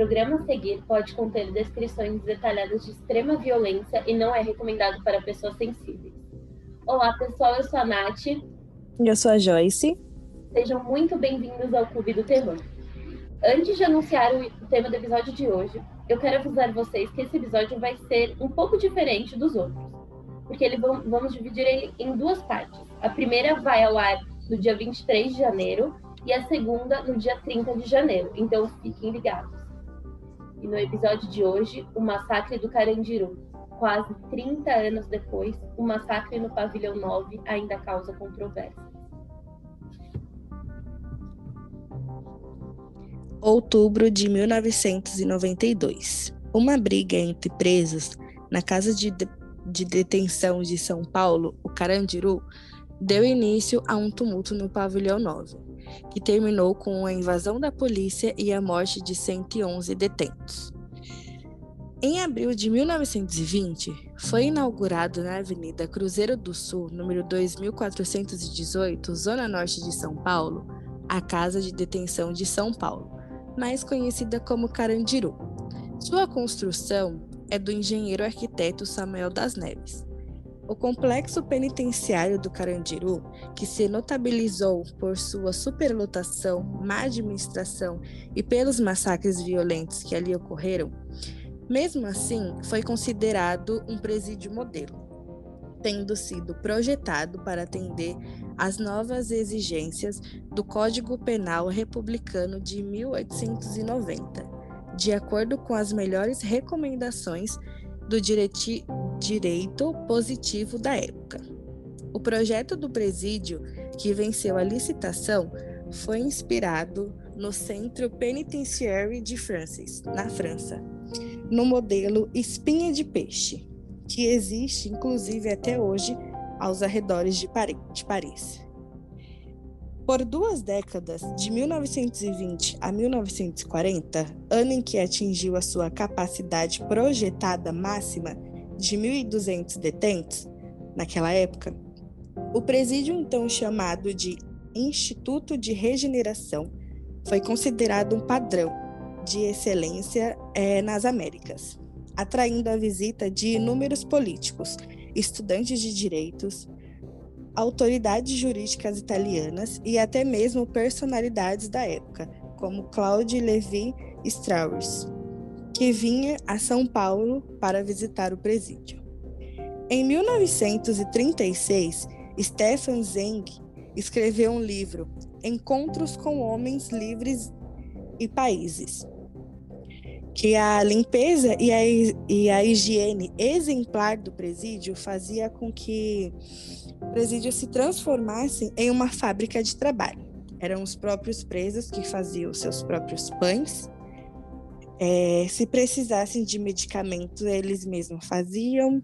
programa a seguir pode conter descrições detalhadas de extrema violência e não é recomendado para pessoas sensíveis. Olá, pessoal, eu sou a Nath. E eu sou a Joyce. Sejam muito bem-vindos ao Clube do Terror. Antes de anunciar o tema do episódio de hoje, eu quero avisar vocês que esse episódio vai ser um pouco diferente dos outros, porque ele vamos dividir ele em duas partes. A primeira vai ao ar no dia 23 de janeiro e a segunda no dia 30 de janeiro, então fiquem ligados. E no episódio de hoje, o massacre do Carandiru. Quase 30 anos depois, o massacre no Pavilhão 9 ainda causa controvérsia. Outubro de 1992. Uma briga entre presos na casa de, de, de detenção de São Paulo, o Carandiru, deu início a um tumulto no Pavilhão 9 que terminou com a invasão da polícia e a morte de 111 detentos. Em abril de 1920, foi inaugurado na Avenida Cruzeiro do Sul, número 2418, Zona Norte de São Paulo, a Casa de Detenção de São Paulo, mais conhecida como Carandiru. Sua construção é do engenheiro arquiteto Samuel das Neves. O complexo penitenciário do Carandiru, que se notabilizou por sua superlotação, má administração e pelos massacres violentos que ali ocorreram, mesmo assim foi considerado um presídio modelo, tendo sido projetado para atender às novas exigências do Código Penal Republicano de 1890, de acordo com as melhores recomendações do direito positivo da época. O projeto do presídio, que venceu a licitação, foi inspirado no Centro Penitentiary de Francis, na França, no modelo espinha de peixe, que existe inclusive até hoje aos arredores de Paris. Por duas décadas, de 1920 a 1940, ano em que atingiu a sua capacidade projetada máxima de 1.200 detentos, naquela época, o presídio então chamado de Instituto de Regeneração foi considerado um padrão de excelência é, nas Américas, atraindo a visita de inúmeros políticos, estudantes de direitos, autoridades jurídicas italianas e até mesmo personalidades da época, como Claude Levi Strauss, que vinha a São Paulo para visitar o presídio. Em 1936, Stefan Zeng escreveu um livro, Encontros com Homens Livres e Países, que a limpeza e a, e a higiene exemplar do presídio fazia com que presídio se transformasse em uma fábrica de trabalho. Eram os próprios presos que faziam seus próprios pães. É, se precisassem de medicamentos, eles mesmos faziam.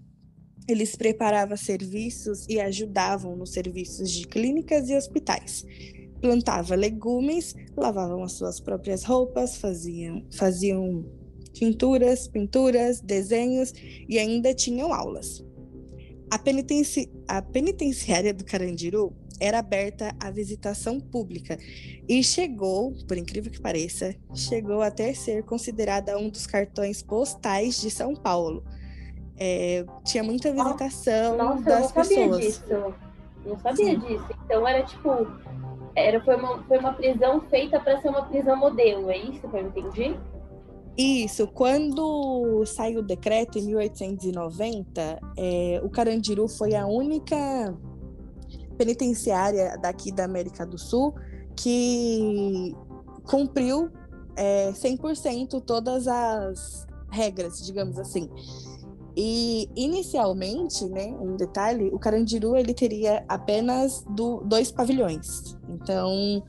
Eles preparavam serviços e ajudavam nos serviços de clínicas e hospitais. Plantava legumes, lavavam as suas próprias roupas, faziam, faziam tinturas, pinturas, desenhos e ainda tinham aulas. A, penitenci... a penitenciária do Carandiru era aberta à visitação pública e chegou, por incrível que pareça, chegou até ser considerada um dos cartões postais de São Paulo. É, tinha muita visitação Nossa, das eu não sabia pessoas. Disso. Não sabia Sim. disso. Então era tipo, era foi uma, foi uma prisão feita para ser uma prisão modelo, é isso que eu entendi? Isso, quando saiu o decreto em 1890, é, o Carandiru foi a única penitenciária daqui da América do Sul que cumpriu é, 100% todas as regras, digamos assim. E inicialmente, né, um detalhe, o Carandiru ele teria apenas do, dois pavilhões. Então,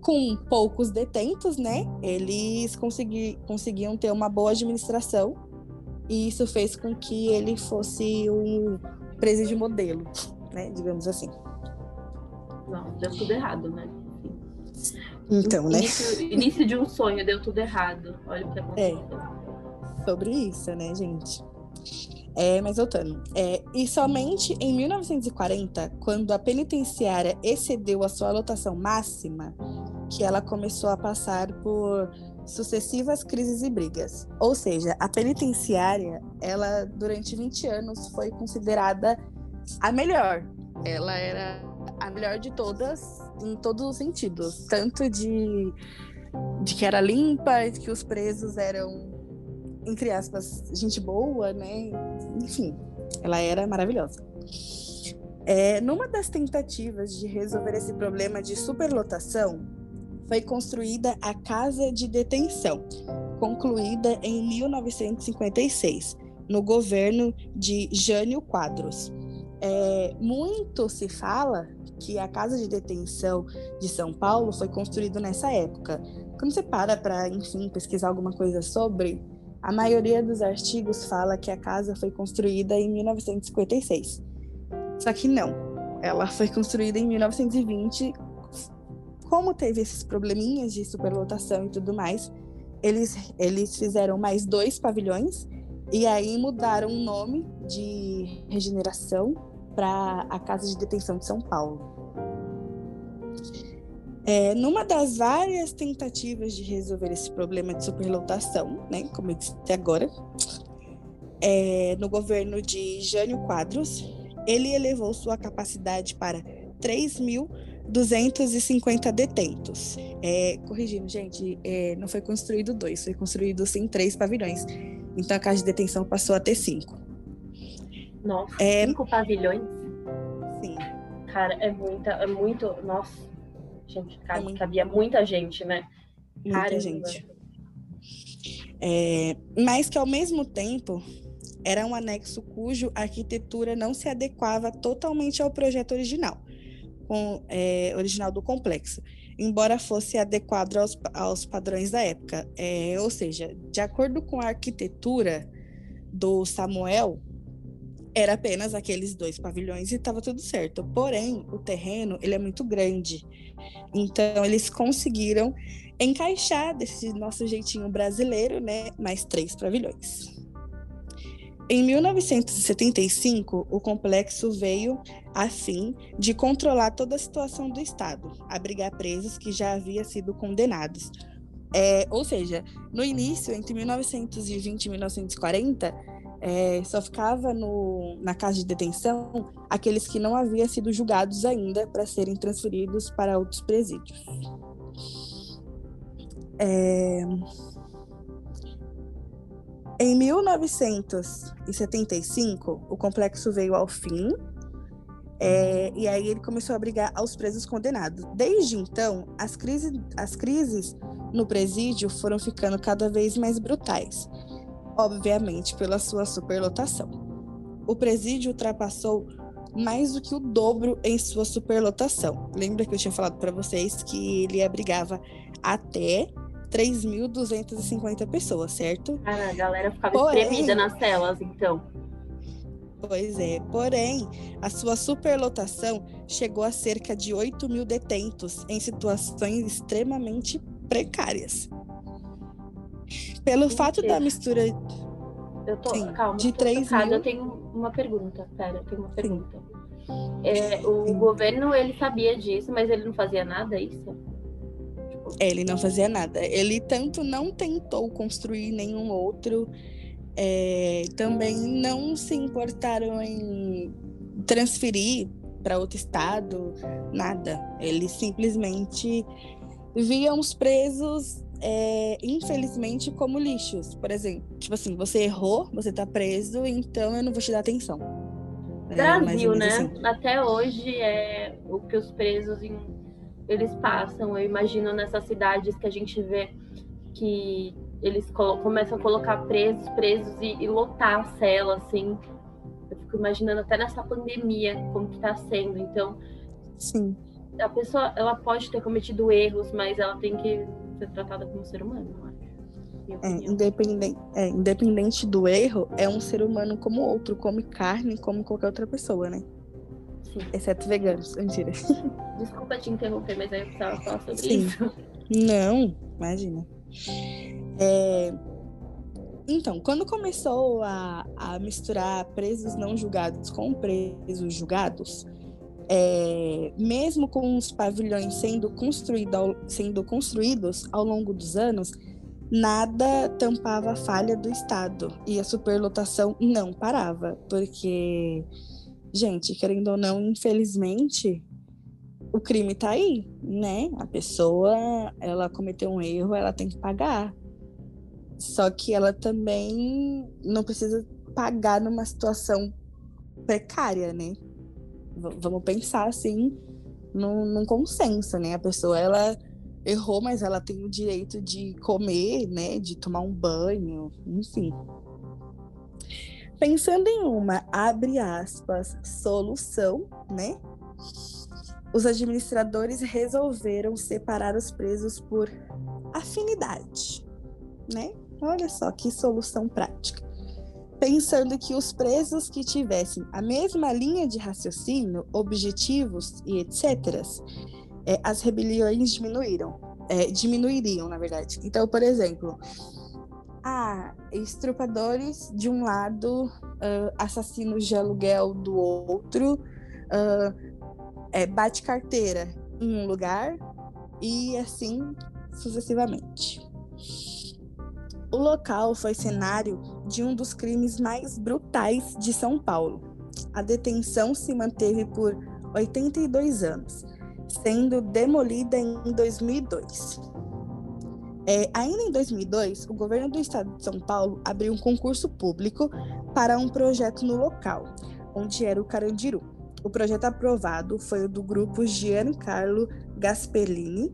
com poucos detentos, né, eles consegui, conseguiam ter uma boa administração e isso fez com que ele fosse um presídio modelo, né, digamos assim. Não, deu tudo errado, né? Então, né? Início, início de um sonho deu tudo errado. Olha o que aconteceu. É, sobre isso, né, gente? É, mas voltando. É, e somente em 1940, quando a penitenciária excedeu a sua lotação máxima, que ela começou a passar por sucessivas crises e brigas. Ou seja, a penitenciária, ela durante 20 anos foi considerada a melhor. Ela era a melhor de todas em todos os sentidos, tanto de de que era limpa, de que os presos eram entre aspas gente boa, né? Enfim, ela era maravilhosa. É, numa das tentativas de resolver esse problema de superlotação, foi construída a Casa de Detenção, concluída em 1956, no governo de Jânio Quadros. É, muito se fala que a Casa de Detenção de São Paulo foi construída nessa época. Quando você para para, enfim, pesquisar alguma coisa sobre, a maioria dos artigos fala que a casa foi construída em 1956. Só que não, ela foi construída em 1920 como teve esses probleminhas de superlotação e tudo mais, eles, eles fizeram mais dois pavilhões e aí mudaram o nome de regeneração para a Casa de Detenção de São Paulo. É, numa das várias tentativas de resolver esse problema de superlotação, né, como eu disse agora, é, no governo de Jânio Quadros, ele elevou sua capacidade para 3 mil 250 detentos. É, corrigindo, gente, é, não foi construído dois, foi construído sim três pavilhões. Então a casa de detenção passou a ter cinco. Nossa, é, cinco pavilhões? Sim. Cara, é muita, é muito. Nossa, gente, cara, é muito... cabia muita gente, né? Muita Caramba. gente. É, mas que ao mesmo tempo era um anexo cujo arquitetura não se adequava totalmente ao projeto original com, é, original do complexo, embora fosse adequado aos, aos padrões da época. É, ou seja, de acordo com a arquitetura do Samuel, era apenas aqueles dois pavilhões e estava tudo certo. Porém, o terreno ele é muito grande, então eles conseguiram encaixar desse nosso jeitinho brasileiro, né, mais três pavilhões. Em 1975, o complexo veio a fim de controlar toda a situação do Estado, abrigar presos que já haviam sido condenados. É, ou seja, no início, entre 1920 e 1940, é, só ficava no, na casa de detenção aqueles que não haviam sido julgados ainda para serem transferidos para outros presídios. É, em 1975, o complexo veio ao fim é, e aí ele começou a brigar aos presos condenados. Desde então, as crises, as crises no presídio foram ficando cada vez mais brutais, obviamente pela sua superlotação. O presídio ultrapassou mais do que o dobro em sua superlotação. Lembra que eu tinha falado para vocês que ele abrigava até 3.250 pessoas, certo? Cara, a galera ficava Porém, espremida nas celas, então. Pois é, porém, a sua superlotação chegou a cerca de 8 mil detentos em situações extremamente precárias. Pelo fato da mistura. Eu tô, Sim, calma, de 3 mil... eu tenho uma pergunta. Pera, eu tenho uma pergunta. É, o Sim. governo ele sabia disso, mas ele não fazia nada, é? Ele não fazia nada. Ele tanto não tentou construir nenhum outro, é, também não se importaram em transferir para outro estado, nada. Eles simplesmente viam os presos, é, infelizmente, como lixos. Por exemplo, tipo assim, você errou, você tá preso, então eu não vou te dar atenção. É, Brasil, né? Assim. Até hoje é o que os presos em eles passam. Eu imagino nessas cidades que a gente vê que eles começam a colocar presos, presos e, e, lotar a cela, assim. Eu fico imaginando até nessa pandemia como que tá sendo. Então, sim. A pessoa, ela pode ter cometido erros, mas ela tem que ser tratada como ser humano, eu acho. É, independente, é, independente do erro, é um ser humano como outro, come carne como qualquer outra pessoa, né? Sim. Exceto veganos, mentira. Desculpa te interromper, mas aí eu precisava falar sobre Sim. isso. Não, imagina. É... Então, quando começou a, a misturar presos não julgados com presos julgados, é, mesmo com os pavilhões sendo, construído ao, sendo construídos ao longo dos anos, nada tampava a falha do Estado e a superlotação não parava, porque, gente, querendo ou não, infelizmente, o crime tá aí, né? A pessoa, ela cometeu um erro, ela tem que pagar. Só que ela também não precisa pagar numa situação precária, né? V vamos pensar assim num, num consenso, né? A pessoa, ela errou, mas ela tem o direito de comer, né, de tomar um banho, enfim. Pensando em uma, abre aspas, solução, né? Os administradores resolveram separar os presos por afinidade, né? Olha só que solução prática. Pensando que os presos que tivessem a mesma linha de raciocínio, objetivos e etc., é, as rebeliões diminuíram. É, diminuiriam, na verdade. Então, por exemplo, ah, estrupadores de um lado, uh, assassinos de aluguel do outro, uh, é, bate carteira em um lugar e assim sucessivamente. O local foi cenário de um dos crimes mais brutais de São Paulo. A detenção se manteve por 82 anos sendo demolida em 2002. É, ainda em 2002, o governo do estado de São Paulo abriu um concurso público para um projeto no local, onde era o Carandiru. O projeto aprovado foi o do grupo Giancarlo Gaspellini,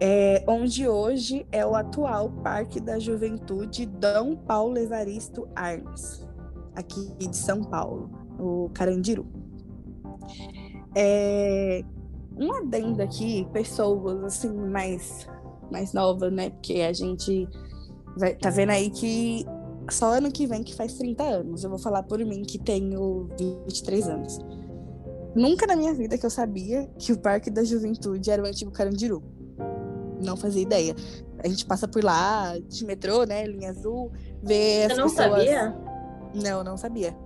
é, onde hoje é o atual Parque da Juventude Dom Paulo Evaristo Arnes, aqui de São Paulo, o Carandiru. É, um adendo aqui, pessoas assim mais mais novas, né? Porque a gente vai, tá vendo aí que só ano que vem que faz 30 anos. Eu vou falar por mim que tenho 23 anos. Nunca na minha vida que eu sabia que o Parque da Juventude era o antigo Carandiru. Não fazia ideia. A gente passa por lá de metrô, né? Linha azul, vê Você as não pessoas. sabia? Não, não sabia.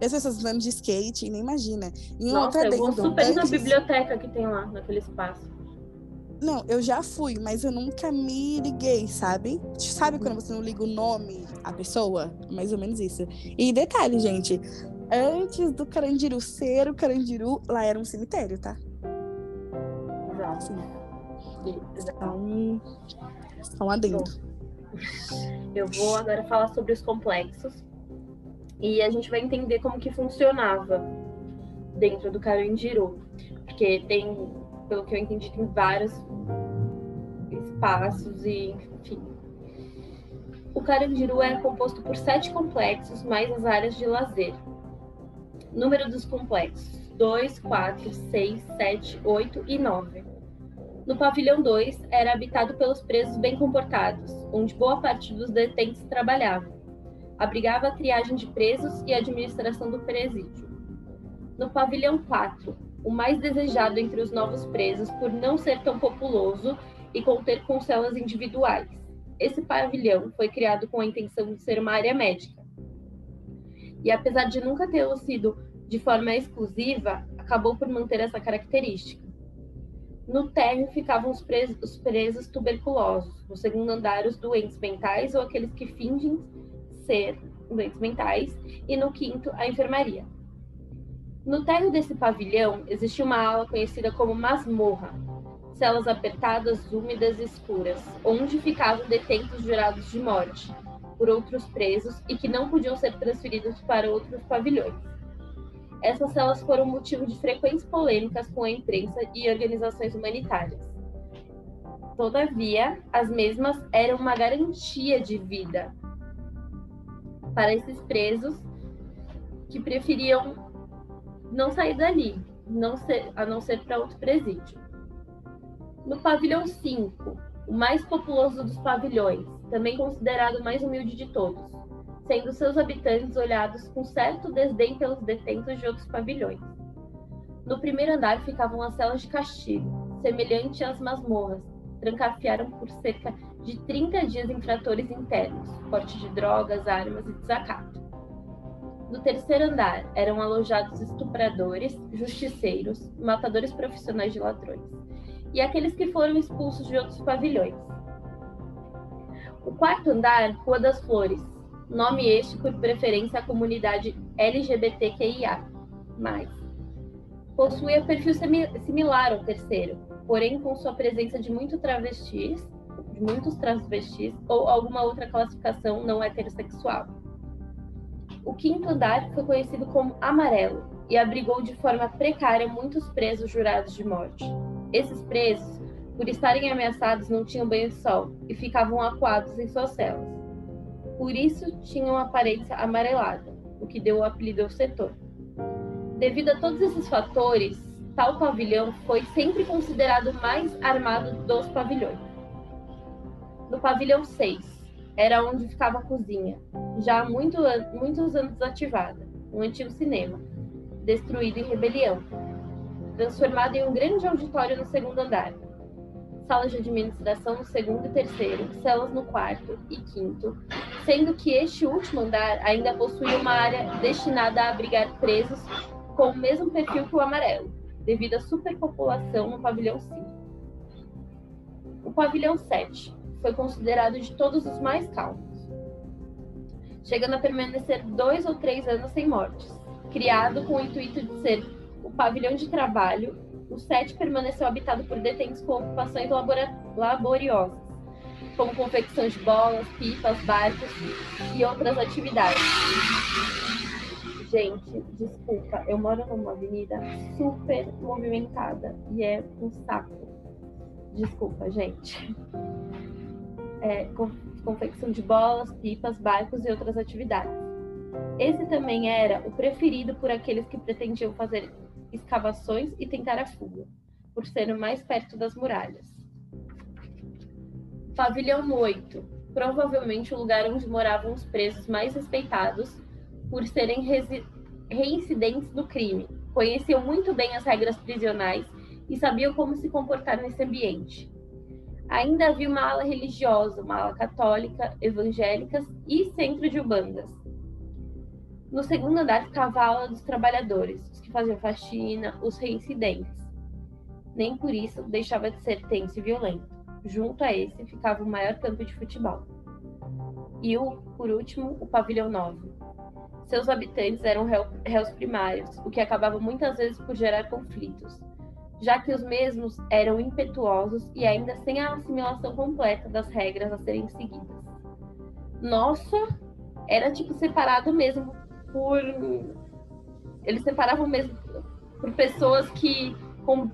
E as pessoas andando de skate, nem imagina. E um Nossa, outro eu vou super na biblioteca que tem lá, naquele espaço. Não, eu já fui, mas eu nunca me liguei, sabe? Sabe quando você não liga o nome à pessoa? Mais ou menos isso. E detalhe, gente. Antes do Carandiru ser o Carandiru, lá era um cemitério, tá? Exato. Então, só adendo. Eu vou agora falar sobre os complexos e a gente vai entender como que funcionava dentro do Carandiru, porque tem, pelo que eu entendi, tem vários espaços e enfim. O Carandiru era composto por sete complexos mais as áreas de lazer. Número dos complexos: 2, 4, 6, 7, 8 e 9. No pavilhão 2 era habitado pelos presos bem comportados, onde boa parte dos detentos trabalhavam. Abrigava a triagem de presos e a administração do presídio. No pavilhão 4, o mais desejado entre os novos presos por não ser tão populoso e conter com celas individuais. Esse pavilhão foi criado com a intenção de ser uma área médica. E apesar de nunca tê-lo sido de forma exclusiva, acabou por manter essa característica. No térreo ficavam os presos, os presos tuberculosos, no segundo andar os doentes mentais ou aqueles que fingem ser doentes mentais, e no quinto a enfermaria. No térreo desse pavilhão existia uma ala conhecida como masmorra, celas apertadas, úmidas e escuras, onde ficavam detentos jurados de morte por outros presos e que não podiam ser transferidos para outros pavilhões. Essas celas foram motivo de frequentes polêmicas com a imprensa e organizações humanitárias. Todavia, as mesmas eram uma garantia de vida para esses presos que preferiam não sair dali, não ser, a não ser para outro presídio. No pavilhão 5, o mais populoso dos pavilhões, também considerado o mais humilde de todos, sendo seus habitantes olhados com certo desdém pelos detentos de outros pavilhões. No primeiro andar ficavam as celas de castigo, semelhante às masmorras, trancafiaram por cerca de 30 dias infratores internos, porte de drogas, armas e desacato. No terceiro andar eram alojados estupradores, justiceiros, matadores profissionais de ladrões e aqueles que foram expulsos de outros pavilhões. O quarto andar, Rua das Flores, nome este por preferência à comunidade LGBTQIA+. Possuía perfil similar ao terceiro, porém com sua presença de muito travestis, de muitos transvestis ou alguma outra classificação não heterossexual. O quinto andar foi conhecido como Amarelo e abrigou de forma precária muitos presos jurados de morte. Esses presos, por estarem ameaçados, não tinham banho de sol e ficavam acuados em suas celas. Por isso, tinham aparência amarelada, o que deu o apelido ao setor. Devido a todos esses fatores, tal pavilhão foi sempre considerado mais armado dos pavilhões. No pavilhão 6, era onde ficava a cozinha, já há muito, muitos anos desativada, um antigo cinema, destruído em rebelião, transformado em um grande auditório no segundo andar, salas de administração no segundo e terceiro, celas no quarto e quinto, sendo que este último andar ainda possuía uma área destinada a abrigar presos com o mesmo perfil que o amarelo, devido à superpopulação no pavilhão 5. O pavilhão 7 foi considerado de todos os mais calmos, chegando a permanecer dois ou três anos sem mortes. Criado com o intuito de ser o pavilhão de trabalho, o SET permaneceu habitado por detentos com ocupações laboriosas, como confecção de bolas, pipas, barcos e outras atividades. Gente, desculpa, eu moro numa avenida super movimentada e é um saco. Desculpa, gente é, confecção de bolas, pipas, barcos e outras atividades. Esse também era o preferido por aqueles que pretendiam fazer escavações e tentar a fuga, por ser mais perto das muralhas. Pavilhão 8, provavelmente o lugar onde moravam os presos mais respeitados por serem reincidentes do crime. Conheciam muito bem as regras prisionais e sabiam como se comportar nesse ambiente ainda havia uma ala religiosa, uma ala católica, evangélicas e centro de ubandas. No segundo andar ficava a ala dos trabalhadores, os que faziam faxina, os reincidentes. Nem por isso deixava de ser tenso e violento. Junto a esse ficava o maior campo de futebol. E o, por último, o pavilhão 9. Seus habitantes eram réus primários, o que acabava muitas vezes por gerar conflitos já que os mesmos eram impetuosos e ainda sem a assimilação completa das regras a serem seguidas. Nossa, era tipo separado mesmo por. Eles separavam mesmo por pessoas que com...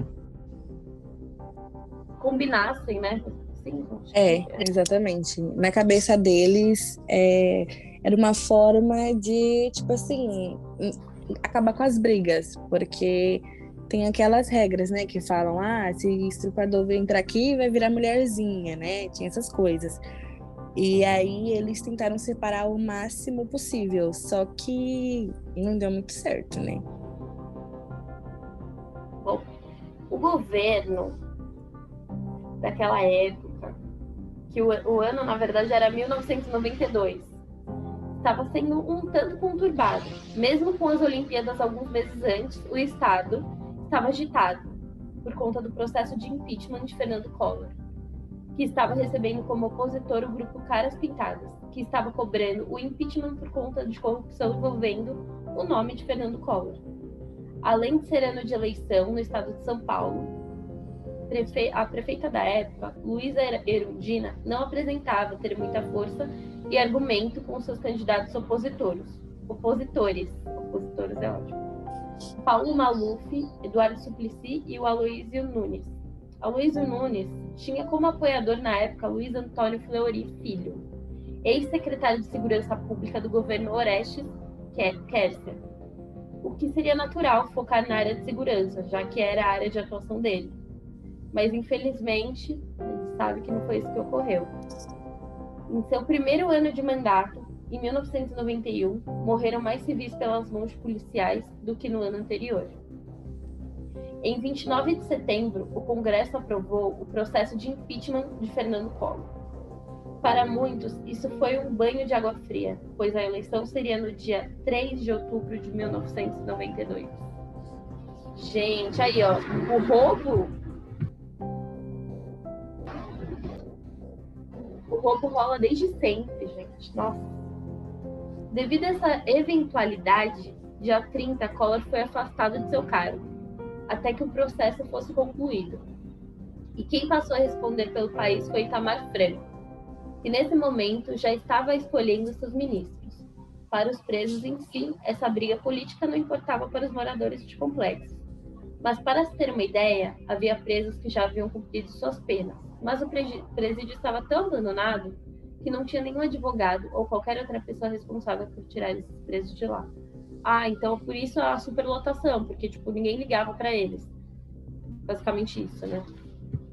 combinassem, né? Sim, é, exatamente. Na cabeça deles, é... era uma forma de, tipo assim, acabar com as brigas, porque tem aquelas regras, né, que falam, ah, se estrupador entrar aqui, vai virar mulherzinha, né? Tinha essas coisas. E aí eles tentaram separar o máximo possível, só que não deu muito certo, né? Bom, o governo daquela época, que o, o ano na verdade era 1992, estava sendo um tanto conturbado. Mesmo com as Olimpíadas alguns meses antes, o Estado estava agitado por conta do processo de impeachment de Fernando Collor, que estava recebendo como opositor o grupo Caras Pintadas, que estava cobrando o impeachment por conta de corrupção envolvendo o nome de Fernando Collor. Além de ser ano de eleição no estado de São Paulo, a prefeita da época, Luísa Erundina, não apresentava ter muita força e argumento com seus candidatos opositores. Opositores. Opositores é ótimo. Paulo Maluf, Eduardo Suplicy e o Aloísio Nunes. Aloísio Nunes tinha como apoiador na época Luiz Antônio Fleury Filho, ex-secretário de Segurança Pública do governo Orestes Kerser, o que seria natural focar na área de segurança, já que era a área de atuação dele. Mas infelizmente, ele sabe que não foi isso que ocorreu. Em seu primeiro ano de mandato, em 1991, morreram mais civis pelas mãos de policiais do que no ano anterior. Em 29 de setembro, o Congresso aprovou o processo de impeachment de Fernando Collor. Para muitos, isso foi um banho de água fria, pois a eleição seria no dia 3 de outubro de 1992. Gente, aí ó, o roubo. O roubo rola desde sempre, gente. Nossa. Devido a essa eventualidade, dia 30, Collor foi afastado de seu cargo, até que o processo fosse concluído. E quem passou a responder pelo país foi Itamar Franco, que nesse momento já estava escolhendo seus ministros. Para os presos si, essa briga política não importava para os moradores de complexo. Mas para se ter uma ideia, havia presos que já haviam cumprido suas penas, mas o presídio estava tão abandonado que não tinha nenhum advogado ou qualquer outra pessoa responsável por tirar esses presos de lá. Ah, então por isso a superlotação, porque tipo ninguém ligava para eles. Basicamente isso, né?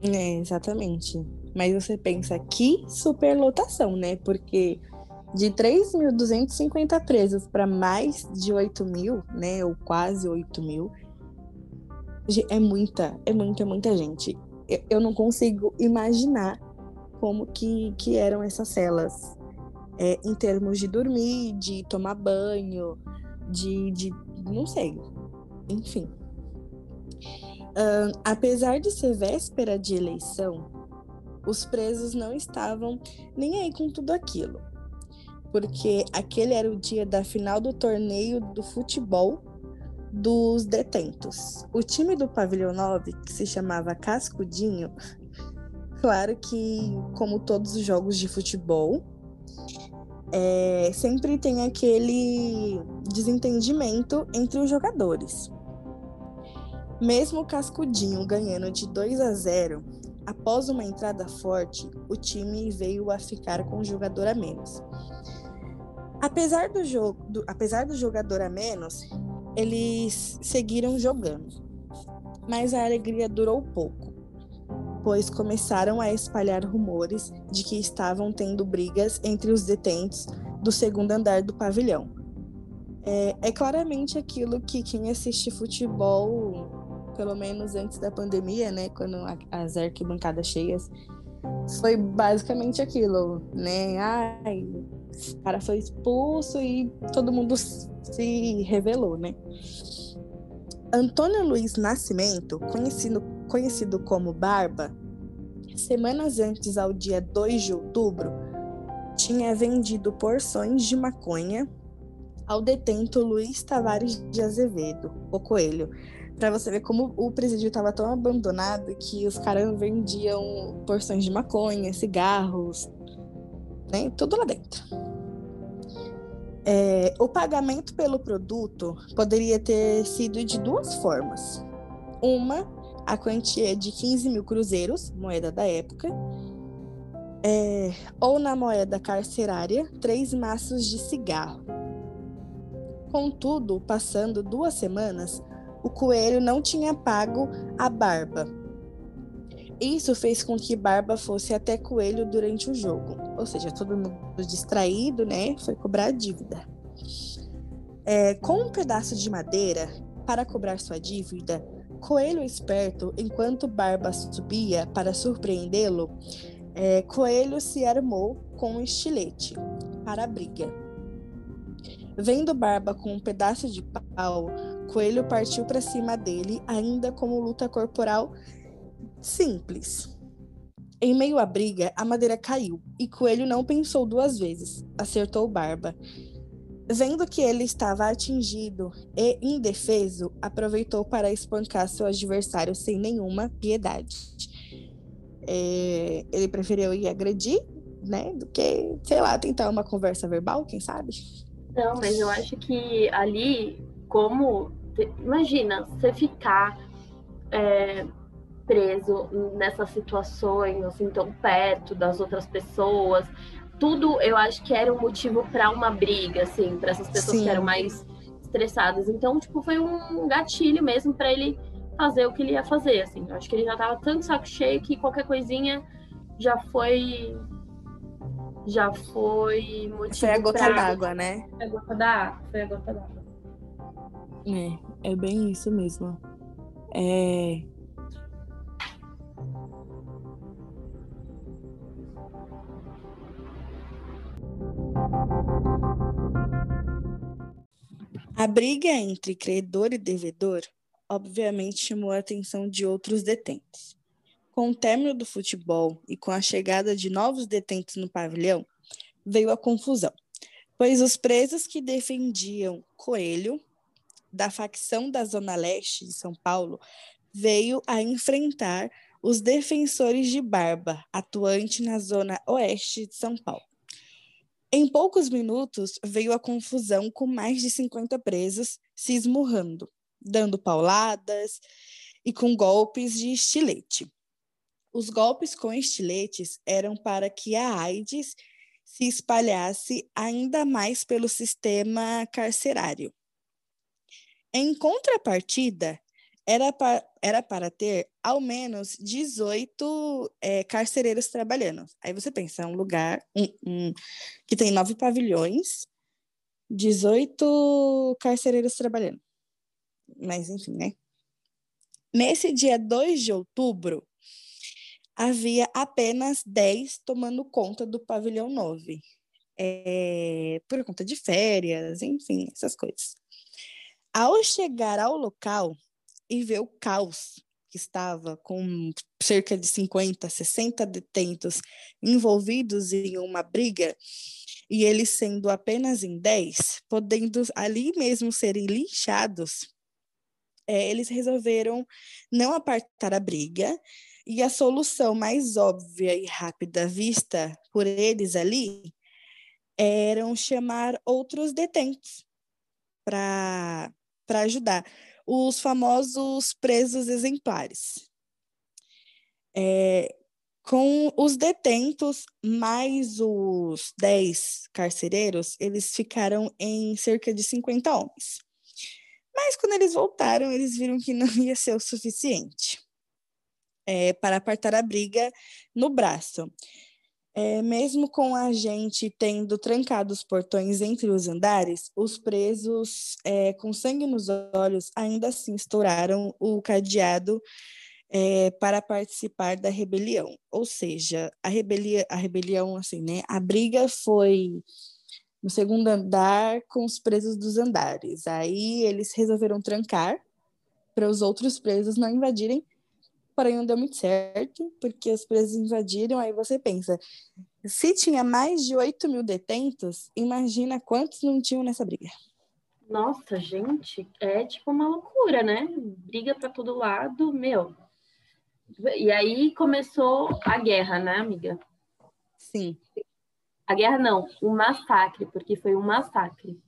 É, exatamente. Mas você pensa que superlotação, né? Porque de 3.250 presos para mais de 8 mil, né? Ou quase 8 mil, é muita, é muita, muita gente. Eu, eu não consigo imaginar como que, que eram essas celas. É, em termos de dormir, de tomar banho, de, de não sei, enfim. Uh, apesar de ser véspera de eleição, os presos não estavam nem aí com tudo aquilo, porque aquele era o dia da final do torneio do futebol dos detentos. O time do Pavilhão 9, que se chamava Cascudinho, claro que, como todos os jogos de futebol, é, sempre tem aquele desentendimento entre os jogadores. Mesmo o Cascudinho ganhando de 2 a 0, após uma entrada forte, o time veio a ficar com um jogador a menos. Apesar do, jogo, do, apesar do jogador a menos, eles seguiram jogando. Mas a alegria durou pouco, pois começaram a espalhar rumores de que estavam tendo brigas entre os detentos do segundo andar do pavilhão. É, é claramente aquilo que quem assiste futebol, pelo menos antes da pandemia, né, quando as arquibancadas cheias, foi basicamente aquilo, né? Ai, o cara foi expulso e todo mundo se revelou, né? Antônio Luiz Nascimento, conhecido, conhecido como Barba, semanas antes ao dia 2 de outubro, tinha vendido porções de maconha ao detento Luiz Tavares de Azevedo, o Coelho. Para você ver como o presídio estava tão abandonado que os caras vendiam porções de maconha, cigarros, né? Tudo lá dentro. É, o pagamento pelo produto poderia ter sido de duas formas. Uma, a quantia de 15 mil cruzeiros, moeda da época, é, ou na moeda carcerária, três maços de cigarro. Contudo, passando duas semanas, o coelho não tinha pago a barba. Isso fez com que Barba fosse até Coelho durante o jogo. Ou seja, todo mundo distraído, né? Foi cobrar a dívida. É, com um pedaço de madeira para cobrar sua dívida, Coelho esperto, enquanto Barba subia para surpreendê-lo, é, Coelho se armou com um estilete para a briga. Vendo Barba com um pedaço de pau, Coelho partiu para cima dele, ainda como luta corporal Simples. Em meio à briga, a madeira caiu e Coelho não pensou duas vezes, acertou Barba. Vendo que ele estava atingido e indefeso, aproveitou para espancar seu adversário sem nenhuma piedade. É, ele preferiu ir agredir, né, do que, sei lá, tentar uma conversa verbal, quem sabe? Não, mas eu acho que ali, como. Imagina, você ficar. É preso nessas situações, assim, tão perto das outras pessoas. Tudo eu acho que era um motivo para uma briga, assim, para essas pessoas Sim. que eram mais estressadas. Então, tipo, foi um gatilho mesmo para ele fazer o que ele ia fazer, assim. Eu acho que ele já tava tanto saco cheio que qualquer coisinha já foi já foi motivo Foi a gota d'água, né? Foi a gota d'água, foi a gota d'água. É, é bem isso mesmo. É, A briga entre credor e devedor obviamente chamou a atenção de outros detentos. Com o término do futebol e com a chegada de novos detentos no pavilhão, veio a confusão, pois os presos que defendiam Coelho, da facção da Zona Leste de São Paulo, veio a enfrentar os defensores de Barba, atuante na Zona Oeste de São Paulo. Em poucos minutos, veio a confusão com mais de 50 presos se esmurrando, dando pauladas e com golpes de estilete. Os golpes com estiletes eram para que a AIDS se espalhasse ainda mais pelo sistema carcerário. Em contrapartida, era, pa, era para ter ao menos 18 é, carcereiros trabalhando. Aí você pensa, é um lugar um, um, que tem nove pavilhões, 18 carcereiros trabalhando. Mas, enfim, né? Nesse dia 2 de outubro, havia apenas 10 tomando conta do pavilhão 9. É, por conta de férias, enfim, essas coisas. Ao chegar ao local e ver o caos que estava com cerca de 50, 60 detentos envolvidos em uma briga, e eles sendo apenas em 10, podendo ali mesmo serem linchados, é, eles resolveram não apartar a briga, e a solução mais óbvia e rápida vista por eles ali eram chamar outros detentos para ajudar. Os famosos presos exemplares. É, com os detentos mais os 10 carcereiros, eles ficaram em cerca de 50 homens. Mas quando eles voltaram, eles viram que não ia ser o suficiente é, para apartar a briga no braço. É, mesmo com a gente tendo trancado os portões entre os andares, os presos é, com sangue nos olhos ainda assim estouraram o cadeado é, para participar da rebelião. Ou seja, a, rebelia, a rebelião, assim, né? A briga foi no segundo andar com os presos dos andares. Aí eles resolveram trancar para os outros presos não invadirem porém não deu muito certo, porque os presos invadiram. Aí você pensa, se tinha mais de 8 mil detentos, imagina quantos não tinham nessa briga. Nossa, gente, é tipo uma loucura, né? Briga para todo lado, meu. E aí começou a guerra, né, amiga? Sim. A guerra não, o massacre, porque foi um massacre.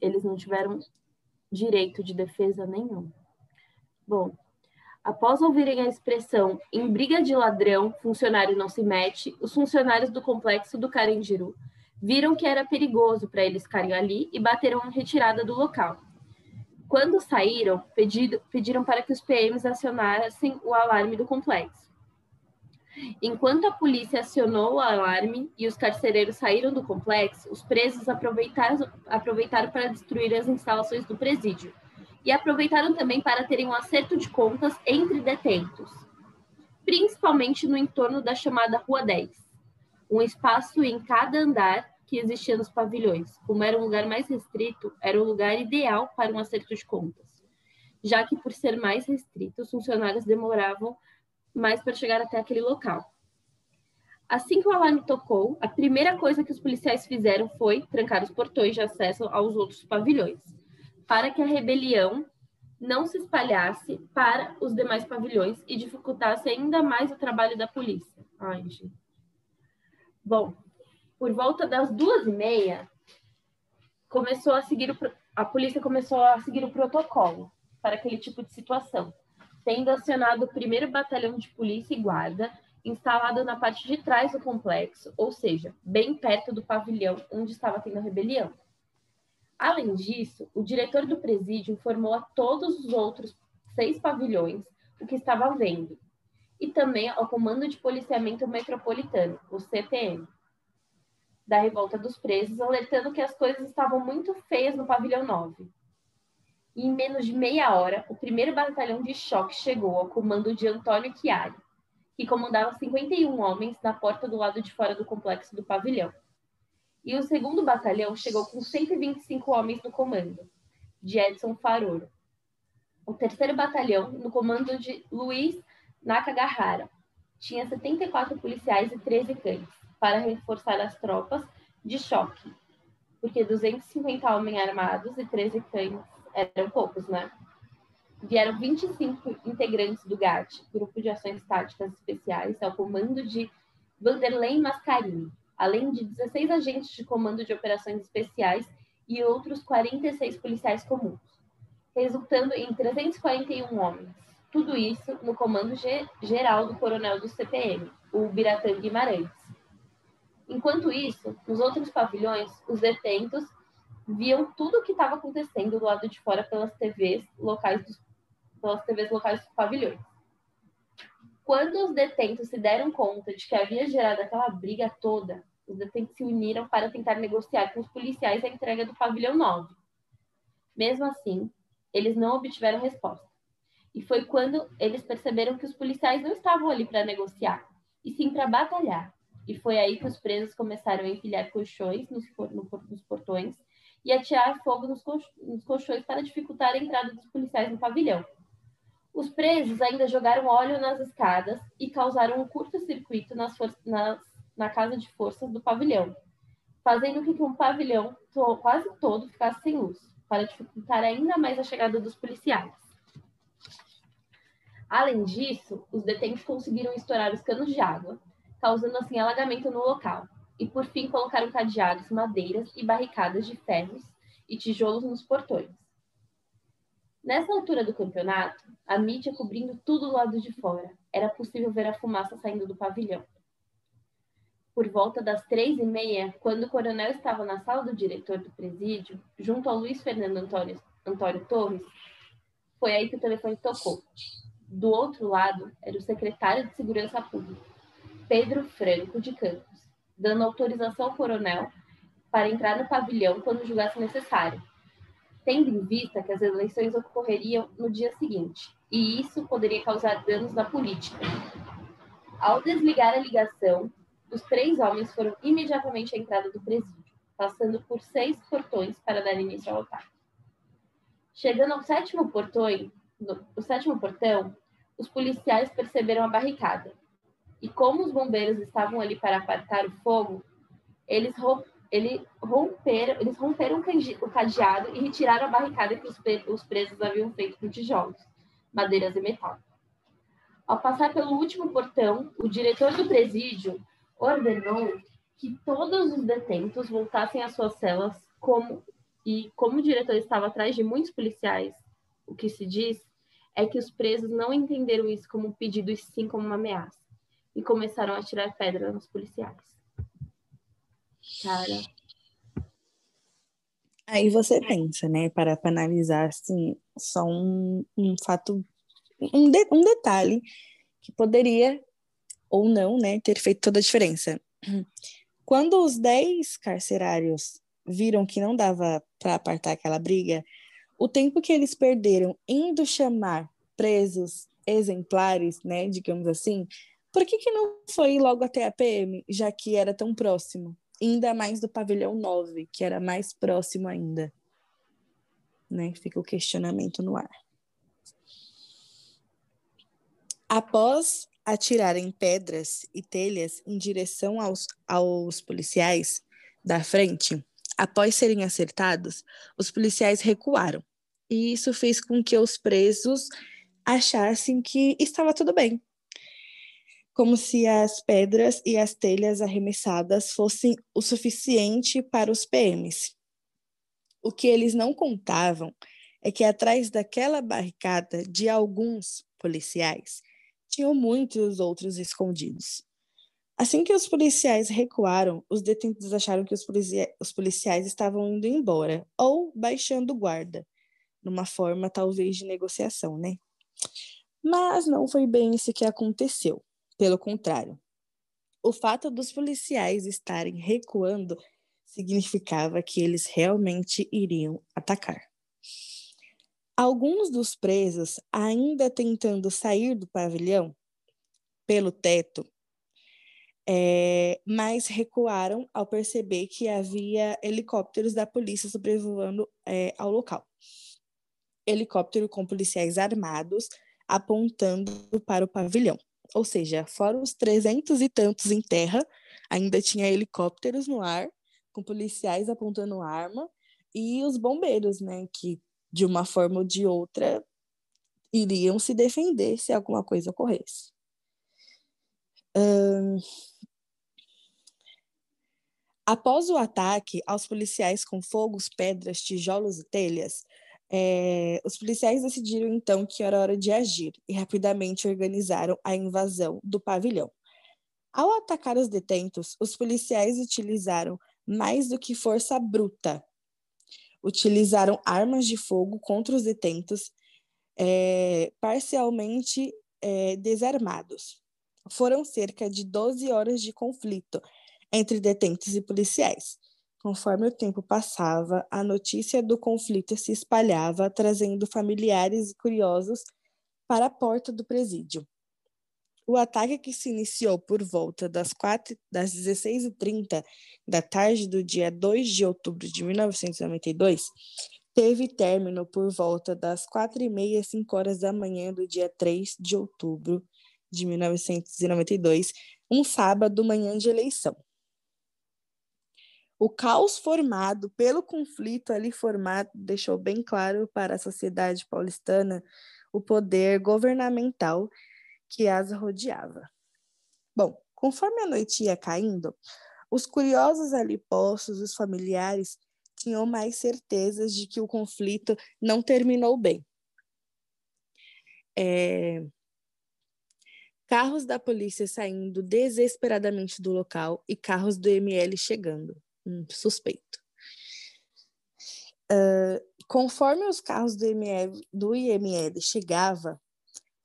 Eles não tiveram direito de defesa nenhum. Bom, Após ouvirem a expressão em briga de ladrão, funcionário não se mete, os funcionários do complexo do Carandiru viram que era perigoso para eles ficarem ali e bateram a retirada do local. Quando saíram, pedido, pediram para que os PMs acionassem o alarme do complexo. Enquanto a polícia acionou o alarme e os carcereiros saíram do complexo, os presos aproveitaram, aproveitaram para destruir as instalações do presídio e aproveitaram também para terem um acerto de contas entre detentos, principalmente no entorno da chamada Rua 10, um espaço em cada andar que existia nos pavilhões. Como era um lugar mais restrito, era o lugar ideal para um acerto de contas, já que por ser mais restrito, os funcionários demoravam mais para chegar até aquele local. Assim que o alarme tocou, a primeira coisa que os policiais fizeram foi trancar os portões de acesso aos outros pavilhões para que a rebelião não se espalhasse para os demais pavilhões e dificultasse ainda mais o trabalho da polícia. Ai, gente. Bom, por volta das duas e meia, começou a seguir o, a polícia começou a seguir o protocolo para aquele tipo de situação, tendo acionado o primeiro batalhão de polícia e guarda instalado na parte de trás do complexo, ou seja, bem perto do pavilhão onde estava tendo a rebelião. Além disso, o diretor do presídio informou a todos os outros seis pavilhões o que estava vendo, e também ao Comando de Policiamento Metropolitano, o CPM, da revolta dos presos, alertando que as coisas estavam muito feias no pavilhão 9. E em menos de meia hora, o primeiro batalhão de choque chegou ao comando de Antônio Chiari, que comandava 51 homens na porta do lado de fora do complexo do pavilhão e o segundo batalhão chegou com 125 homens no comando, de Edson Faroro. O terceiro batalhão, no comando de Luiz Nakagahara, tinha 74 policiais e 13 cães, para reforçar as tropas de choque, porque 250 homens armados e 13 cães eram poucos, né? Vieram 25 integrantes do GAT, Grupo de Ações Táticas Especiais, ao comando de Vanderlei Mascarini, além de 16 agentes de comando de operações especiais e outros 46 policiais comuns, resultando em 341 homens. Tudo isso no comando geral do coronel do CPM, o Biratã Guimarães. Enquanto isso, nos outros pavilhões, os detentos viam tudo o que estava acontecendo do lado de fora pelas TVs locais dos, pelas TVs locais dos pavilhões. Quando os detentos se deram conta de que havia gerado aquela briga toda, os detentos se uniram para tentar negociar com os policiais a entrega do pavilhão 9. Mesmo assim, eles não obtiveram resposta. E foi quando eles perceberam que os policiais não estavam ali para negociar, e sim para batalhar. E foi aí que os presos começaram a empilhar colchões nos, nos portões e atirar fogo nos colchões para dificultar a entrada dos policiais no pavilhão. Os presos ainda jogaram óleo nas escadas e causaram um curto-circuito nas, nas, na casa de forças do pavilhão, fazendo com que um pavilhão quase todo ficasse sem luz, para dificultar ainda mais a chegada dos policiais. Além disso, os detentos conseguiram estourar os canos de água, causando assim alagamento no local, e por fim colocaram cadeados, madeiras e barricadas de ferros e tijolos nos portões. Nessa altura do campeonato, a mídia cobrindo tudo do lado de fora, era possível ver a fumaça saindo do pavilhão. Por volta das três e meia, quando o coronel estava na sala do diretor do presídio, junto ao Luiz Fernando Antônio, Antônio Torres, foi aí que o telefone tocou. Do outro lado, era o secretário de Segurança Pública, Pedro Franco de Campos, dando autorização ao coronel para entrar no pavilhão quando julgasse necessário, tendo em vista que as eleições ocorreriam no dia seguinte, e isso poderia causar danos na política. Ao desligar a ligação, os três homens foram imediatamente à entrada do presídio, passando por seis portões para dar início ao ataque. Chegando ao sétimo portão, no, o sétimo portão, os policiais perceberam a barricada. E como os bombeiros estavam ali para apartar o fogo, eles ele romperam, eles romperam o cadeado e retiraram a barricada que os presos haviam feito com tijolos, madeiras e metal. Ao passar pelo último portão, o diretor do presídio ordenou que todos os detentos voltassem às suas celas, como e como o diretor estava atrás de muitos policiais, o que se diz é que os presos não entenderam isso como um pedido e sim como uma ameaça e começaram a tirar pedra nos policiais. Cara. Aí você pensa, né, para, analisar, assim, só um, um fato, um, de, um detalhe que poderia ou não, né, ter feito toda a diferença. Quando os 10 carcerários viram que não dava para apartar aquela briga, o tempo que eles perderam indo chamar presos exemplares, né, digamos assim, por que, que não foi logo até a PM, já que era tão próximo? Ainda mais do pavilhão 9, que era mais próximo ainda. Né? Fica o questionamento no ar. Após atirarem pedras e telhas em direção aos, aos policiais da frente, após serem acertados, os policiais recuaram. E isso fez com que os presos achassem que estava tudo bem, como se as pedras e as telhas arremessadas fossem o suficiente para os PMs. O que eles não contavam é que atrás daquela barricada de alguns policiais tinham muitos outros escondidos. Assim que os policiais recuaram, os detentos acharam que os, policia os policiais estavam indo embora ou baixando guarda, numa forma talvez de negociação, né? Mas não foi bem isso que aconteceu. Pelo contrário, o fato dos policiais estarem recuando significava que eles realmente iriam atacar. Alguns dos presos, ainda tentando sair do pavilhão pelo teto, é, mas recuaram ao perceber que havia helicópteros da polícia sobrevoando é, ao local. Helicóptero com policiais armados apontando para o pavilhão. Ou seja, fora os trezentos e tantos em terra, ainda tinha helicópteros no ar, com policiais apontando arma, e os bombeiros, né, que de uma forma ou de outra iriam se defender se alguma coisa ocorresse. Um... Após o ataque aos policiais com fogos, pedras, tijolos e telhas, é, os policiais decidiram então que era hora de agir e rapidamente organizaram a invasão do pavilhão. Ao atacar os detentos, os policiais utilizaram mais do que força bruta. Utilizaram armas de fogo contra os detentos, é, parcialmente é, desarmados. Foram cerca de 12 horas de conflito entre detentos e policiais. Conforme o tempo passava, a notícia do conflito se espalhava, trazendo familiares e curiosos para a porta do presídio. O ataque que se iniciou por volta das, 4, das 16h30 da tarde do dia 2 de outubro de 1992 teve término por volta das 4h30 e 5 horas da manhã do dia 3 de outubro de 1992, um sábado manhã de eleição. O caos formado pelo conflito ali formado deixou bem claro para a sociedade paulistana o poder governamental que as rodeava. Bom, conforme a noite ia caindo, os curiosos ali postos, os familiares, tinham mais certezas de que o conflito não terminou bem. É... Carros da polícia saindo desesperadamente do local e carros do ML chegando. Suspeito. Uh, conforme os carros do, ML, do IML chegava,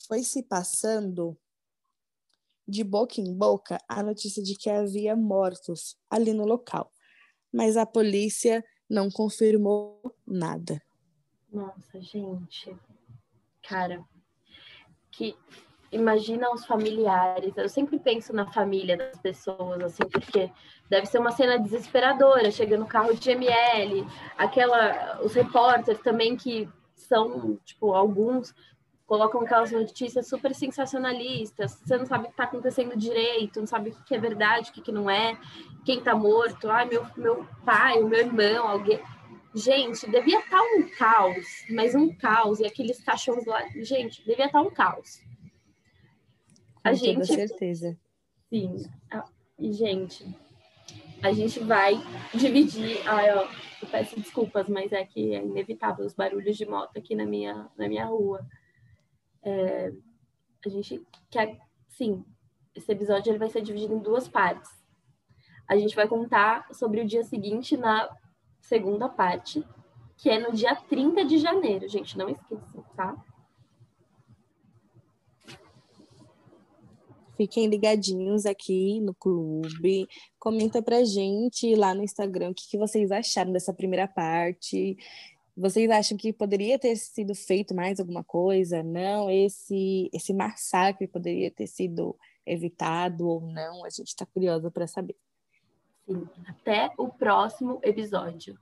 foi se passando de boca em boca a notícia de que havia mortos ali no local, mas a polícia não confirmou nada. Nossa, gente, cara, que imagina os familiares. Eu sempre penso na família das pessoas, assim, porque deve ser uma cena desesperadora, chegando no carro de ML, aquela, os repórteres também que são, tipo, alguns colocam aquelas notícias super sensacionalistas, você não sabe o que está acontecendo direito, não sabe o que é verdade, o que não é, quem está morto, ai, meu, meu pai, o meu irmão, alguém. Gente, devia estar tá um caos, mas um caos, e aqueles cachorros lá, gente, devia estar tá um caos. Com a gente, toda certeza. Sim, e gente, a gente vai dividir, ai, ó, eu peço desculpas, mas é que é inevitável os barulhos de moto aqui na minha, na minha rua. É, a gente quer, sim, esse episódio ele vai ser dividido em duas partes. A gente vai contar sobre o dia seguinte na segunda parte, que é no dia 30 de janeiro, gente, não esqueçam, tá? Fiquem ligadinhos aqui no clube. Comenta pra gente lá no Instagram o que, que vocês acharam dessa primeira parte. Vocês acham que poderia ter sido feito mais alguma coisa? Não, esse esse massacre poderia ter sido evitado ou não? A gente está curiosa para saber. Sim. Até o próximo episódio.